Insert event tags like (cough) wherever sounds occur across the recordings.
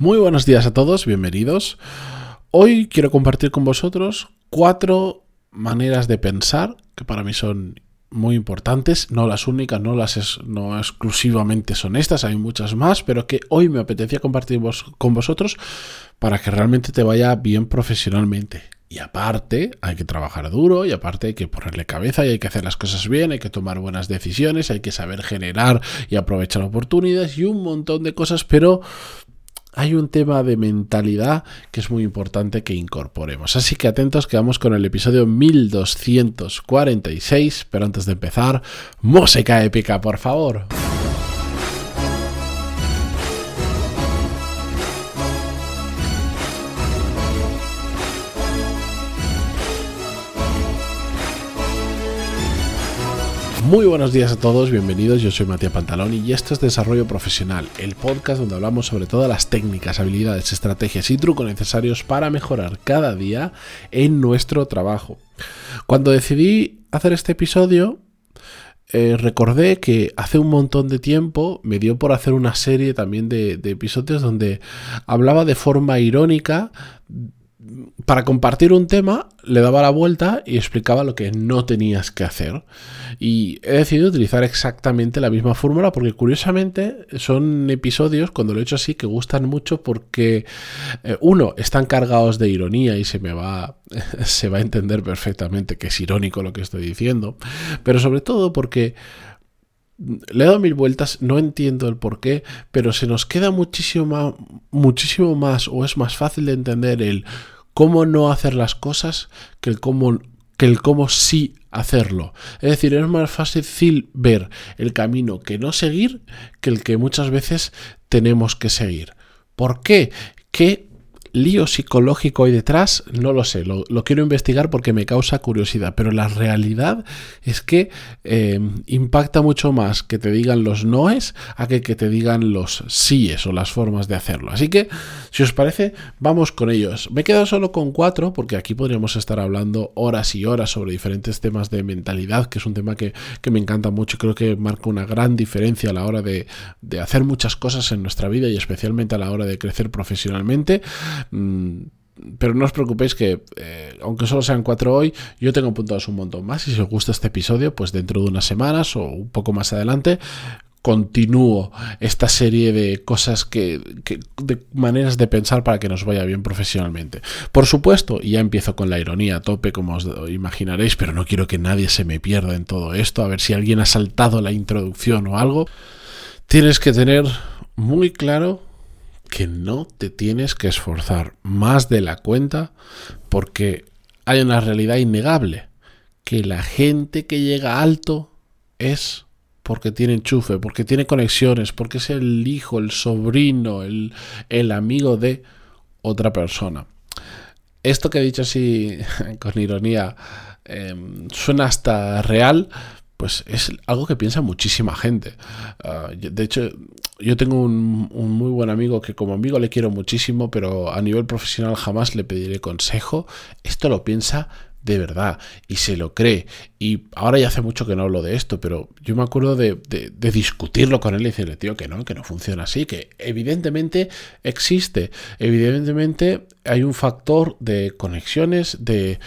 Muy buenos días a todos, bienvenidos. Hoy quiero compartir con vosotros cuatro maneras de pensar que para mí son muy importantes, no las únicas, no las no exclusivamente son estas, hay muchas más, pero que hoy me apetecía compartir con vosotros para que realmente te vaya bien profesionalmente. Y aparte, hay que trabajar duro y aparte hay que ponerle cabeza y hay que hacer las cosas bien, hay que tomar buenas decisiones, hay que saber generar y aprovechar oportunidades y un montón de cosas, pero hay un tema de mentalidad que es muy importante que incorporemos. Así que atentos que vamos con el episodio 1246, pero antes de empezar, música épica, por favor. Muy buenos días a todos, bienvenidos. Yo soy Matías Pantaloni y esto es Desarrollo Profesional, el podcast donde hablamos sobre todas las técnicas, habilidades, estrategias y trucos necesarios para mejorar cada día en nuestro trabajo. Cuando decidí hacer este episodio, eh, recordé que hace un montón de tiempo me dio por hacer una serie también de episodios donde hablaba de forma irónica para compartir un tema, le daba la vuelta y explicaba lo que no tenías que hacer. Y he decidido utilizar exactamente la misma fórmula porque curiosamente son episodios, cuando lo he hecho así, que gustan mucho porque, eh, uno, están cargados de ironía y se me va, (laughs) se va a entender perfectamente que es irónico lo que estoy diciendo, pero sobre todo porque le he dado mil vueltas, no entiendo el por qué, pero se nos queda muchísimo muchísimo más o es más fácil de entender el cómo no hacer las cosas que el cómo, que el cómo sí hacerlo. Es decir, es más fácil ver el camino que no seguir que el que muchas veces tenemos que seguir. ¿Por qué? ¿Qué lío psicológico hay detrás? No lo sé, lo, quiero investigar porque me causa curiosidad, pero la realidad es que eh, impacta mucho más que te digan los noes a que, que te digan los síes o las formas de hacerlo. Así que, si os parece, vamos con ellos. Me he quedado solo con cuatro porque aquí podríamos estar hablando horas y horas sobre diferentes temas de mentalidad, que es un tema que, me encanta mucho y creo que marca una gran diferencia a la hora de, de hacer muchas cosas en nuestra vida y especialmente a la hora de crecer profesionalmente. Mm, pero no os preocupéis que, eh, aunque solo sean cuatro hoy, yo tengo apuntados un montón más. Y si os gusta este episodio, pues dentro de unas semanas o un poco más adelante, continúo esta serie de cosas que, de maneras de pensar para que nos vaya bien profesionalmente. Por supuesto, y ya empiezo con la ironía a tope, como os imaginaréis, pero no quiero que nadie se me pierda en todo esto, a ver si alguien ha saltado la introducción o algo. Tienes que tener muy claro que no te tienes que esforzar más de la cuenta porque hay una realidad innegable, que la gente que llega alto es porque tiene enchufe, porque tiene conexiones, porque es el hijo, el sobrino, el, amigo de otra persona. Esto que he dicho así (laughs) con ironía em, suena hasta real, pues es algo que piensa muchísima gente. Ah, de hecho, yo tengo un, muy buen amigo que como amigo le quiero muchísimo, pero a nivel profesional jamás le pediré consejo. Esto lo piensa de verdad y se lo cree. Y ahora ya hace mucho que no hablo de esto, pero yo me acuerdo de, discutirlo con él y decirle, tío, que no, que no funciona así, que evidentemente existe, evidentemente hay un factor de conexiones, de,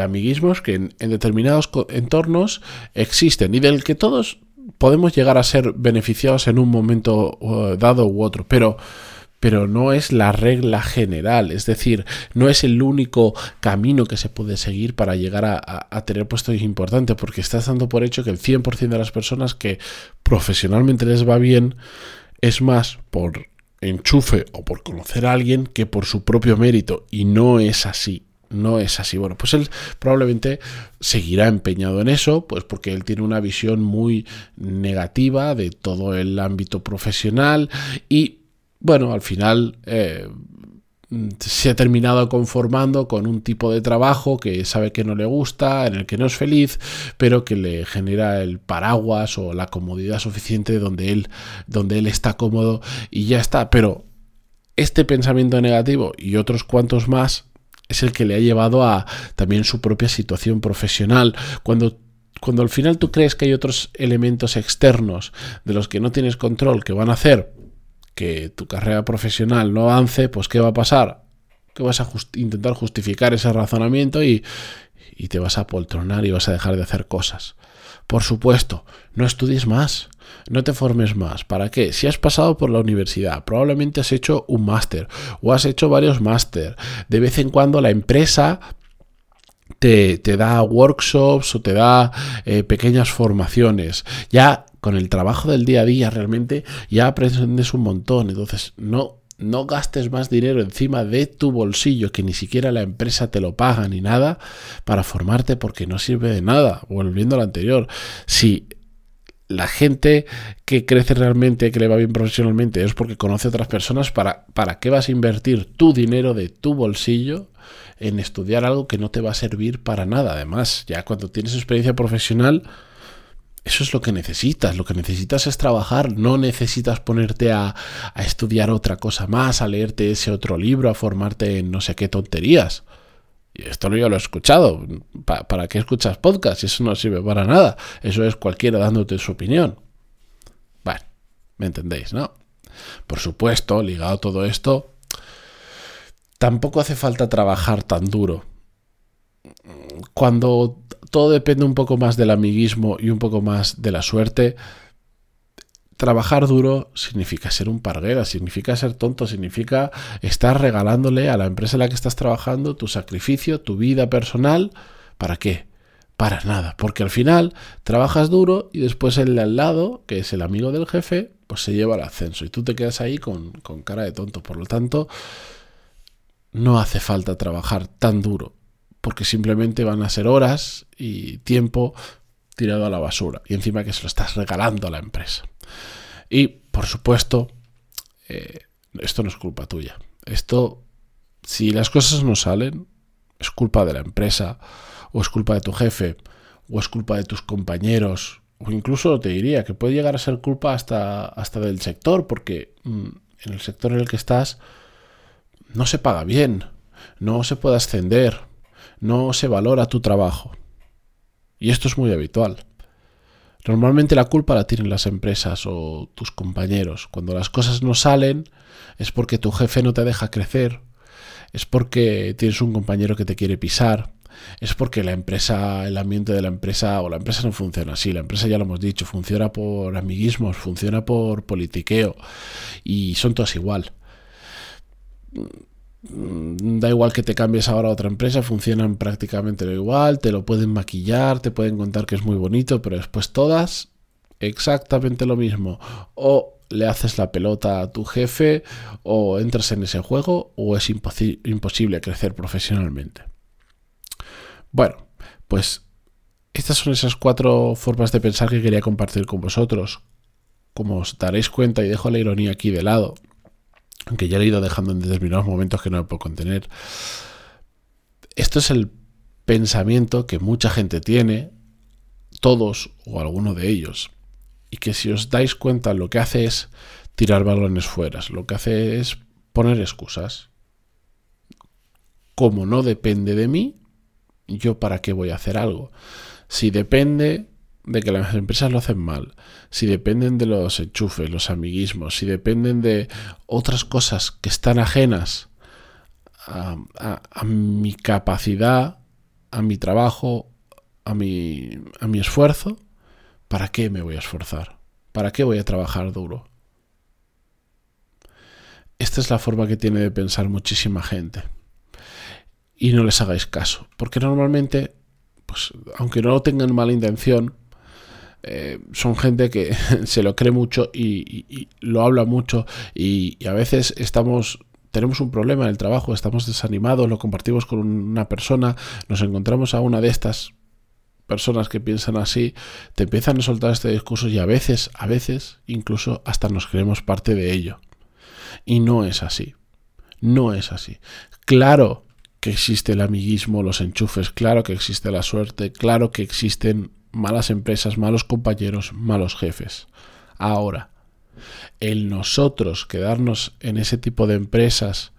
amiguismos que en, en determinados entornos existen y del que todos podemos llegar a ser beneficiados en un momento uh, dado u otro, pero pero no es la regla general, es decir, no es el único camino que se puede seguir para llegar a, tener puestos importantes, porque estás dando por hecho que el 100% de las personas que profesionalmente les va bien es más por enchufe o por conocer a alguien que por su propio mérito, y no es así no es así. Bueno, pues él probablemente seguirá empeñado en eso, pues porque él tiene una visión muy negativa de todo el ámbito profesional y bueno, al final eh, se ha terminado conformando con un tipo de trabajo que sabe que no le gusta, en el que no es feliz, pero que le genera el paraguas o la comodidad suficiente donde él, donde él está cómodo y ya está. Pero este pensamiento negativo y otros cuantos más es el que le ha llevado a también su propia situación profesional. Cuando cuando al final tú crees que hay otros elementos externos de los que no tienes control que van a hacer que tu carrera profesional no avance, pues ¿qué va a pasar? Que vas a intentar justificar ese razonamiento y, te vas a poltronar y vas a dejar de hacer cosas. Por supuesto, no estudies más, no te formes más. ¿Para qué? Si has pasado por la universidad, probablemente has hecho un máster o has hecho varios máster. De vez en cuando la empresa te, da workshops o te da eh, pequeñas formaciones. Ya con el trabajo del día a día realmente ya aprendes un montón. Entonces no no gastes más dinero encima de tu bolsillo, que ni siquiera la empresa te lo paga ni nada, para formarte porque no sirve de nada. Volviendo a lo anterior, si la gente que crece realmente, que le va bien profesionalmente, es porque conoce a otras personas, ¿para, ¿para qué vas a invertir tu dinero de tu bolsillo en estudiar algo que no te va a servir para nada? Además, ya cuando tienes experiencia profesional, eso es lo que necesitas. Lo que necesitas es trabajar. No necesitas ponerte a, estudiar otra cosa más, a leerte ese otro libro, a formarte en no sé qué tonterías. Y esto yo lo he escuchado. ¿Para qué escuchas podcast? Eso no sirve para nada. Eso es cualquiera dándote su opinión. Bueno, ¿me entendéis, no? Por supuesto, ligado a todo esto, tampoco hace falta trabajar tan duro. Cuando todo depende un poco más del amiguismo y un poco más de la suerte. Trabajar duro significa ser un parguera, significa ser tonto, significa estar regalándole a la empresa en la que estás trabajando tu sacrificio, tu vida personal. ¿Para qué? Para nada, porque al final trabajas duro y después el de al lado, que es el amigo del jefe, pues se lleva el ascenso y tú te quedas ahí con, con cara de tonto. Por lo tanto, no hace falta trabajar tan duro porque simplemente van a ser horas y tiempo tirado a la basura. Y encima que se lo estás regalando a la empresa. Y, por supuesto, eh, esto no es culpa tuya. Esto, si las cosas no salen, es culpa de la empresa, o es culpa de tu jefe, o es culpa de tus compañeros, o incluso te diría que puede llegar a ser culpa hasta, hasta del sector, porque mm, en el sector en el que estás no se paga bien, no se puede ascender, no se valora tu trabajo. Y esto es muy habitual. Normalmente la culpa la tienen las empresas o tus compañeros. Cuando las cosas no salen es porque tu jefe no te deja crecer, es porque tienes un compañero que te quiere pisar, es porque la empresa, el ambiente de la empresa o la empresa no funciona así. La empresa ya lo hemos dicho, funciona por amiguismos, funciona por politiqueo y son todas igual da igual que te cambies ahora a otra empresa, funcionan prácticamente lo igual, te lo pueden maquillar, te pueden contar que es muy bonito, pero después todas exactamente lo mismo. O le haces la pelota a tu jefe, o entras en ese juego, o es imposible crecer profesionalmente. Bueno, pues estas son esas cuatro formas de pensar que quería compartir con vosotros. Como os daréis cuenta, y dejo la ironía aquí de lado, aunque ya he ido dejando en determinados momentos que no me puedo contener. Esto es el pensamiento que mucha gente tiene, todos o alguno de ellos, y que si os dais cuenta lo que hace es tirar balones fuera, lo que hace es poner excusas. Como no depende de mí, yo para qué voy a hacer algo. Si depende de que las empresas lo hacen mal, si dependen de los enchufes, los amiguismos, si dependen de otras cosas que están ajenas a, mi capacidad, a mi trabajo, a mi, a mi esfuerzo, ¿para qué me voy a esforzar? ¿Para qué voy a trabajar duro? Esta es la forma que tiene de pensar muchísima gente. Y no les hagáis caso, porque normalmente, pues, aunque no tengan mala intención, eh, son gente que (laughs) se lo cree mucho y, lo habla mucho y, a veces estamos tenemos un problema en el trabajo, estamos desanimados, lo compartimos con una persona, nos encontramos a una de estas personas que piensan así, te empiezan a soltar este discurso y a veces, a veces, incluso hasta nos creemos parte de ello. Y no es así. No es así. Claro que existe el amiguismo, los enchufes, claro que existe la suerte, claro que existen malas empresas, malos compañeros, malos jefes. Ahora, el nosotros quedarnos en ese tipo de empresas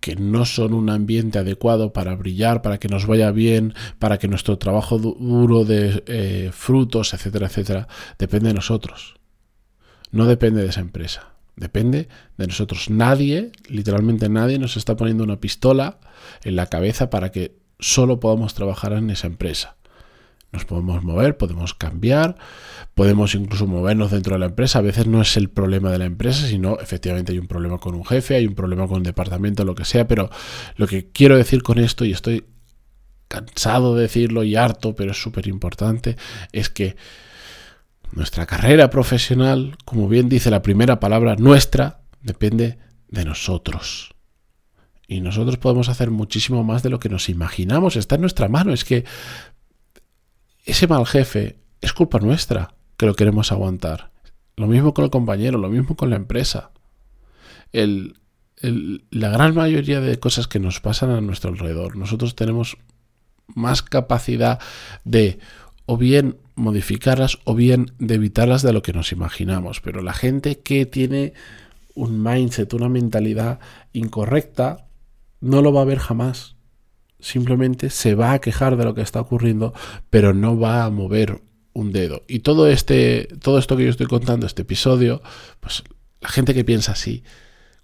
que no son un ambiente adecuado para brillar, para que nos vaya bien, para que nuestro trabajo duro de eh, frutos, etcétera, etcétera, depende de nosotros. No depende de esa empresa. Depende de nosotros. Nadie, literalmente nadie, nos está poniendo una pistola en la cabeza para que solo podamos trabajar en esa empresa. Nos podemos mover, podemos cambiar, podemos incluso movernos dentro de la empresa. A veces no es el problema de la empresa, sino efectivamente hay un problema con un jefe, hay un problema con un departamento, lo que sea. Pero lo que quiero decir con esto, y estoy cansado de decirlo y harto, pero es súper importante, es que nuestra carrera profesional, como bien dice la primera palabra, nuestra, depende de nosotros. Y nosotros podemos hacer muchísimo más de lo que nos imaginamos. Está en nuestra mano. Es que ese mal jefe es culpa nuestra que lo queremos aguantar. Lo mismo con el compañero, lo mismo con la empresa. la gran mayoría de cosas que nos pasan a nuestro alrededor, nosotros tenemos más capacidad de o bien modificarlas o bien de evitarlas de lo que nos imaginamos. Pero la gente que tiene un mindset, una mentalidad incorrecta, no lo va a ver jamás. Simplemente se va a quejar de lo que está ocurriendo, pero no va a mover un dedo. Y todo este, todo esto que yo estoy contando, este episodio, pues la gente que piensa así,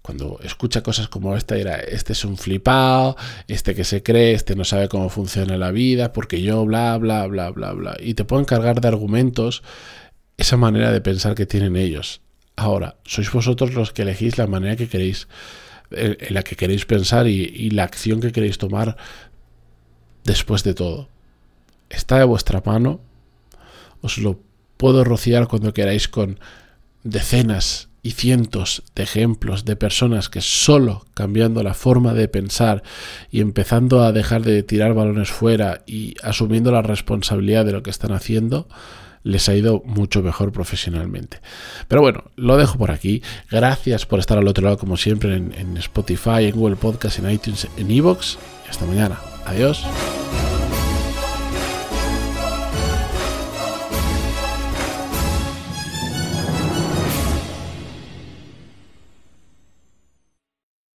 cuando escucha cosas como esta, era, este es un flipado, este que se cree, este no sabe cómo funciona la vida, porque yo, bla, bla, bla, bla, bla. Y te pueden cargar de argumentos esa manera de pensar que tienen ellos. Ahora, sois vosotros los que elegís la manera que queréis, en la que queréis pensar y, y la acción que queréis tomar después de todo. Está de vuestra mano. Os lo puedo rociar cuando queráis con decenas y cientos de ejemplos de personas que solo cambiando la forma de pensar y empezando a dejar de tirar balones fuera y asumiendo la responsabilidad de lo que están haciendo, les ha ido mucho mejor profesionalmente. Pero bueno, lo dejo por aquí. Gracias por estar al otro lado como siempre en, Spotify, en Google Podcast, en iTunes, en Evox. Hasta mañana. Adiós.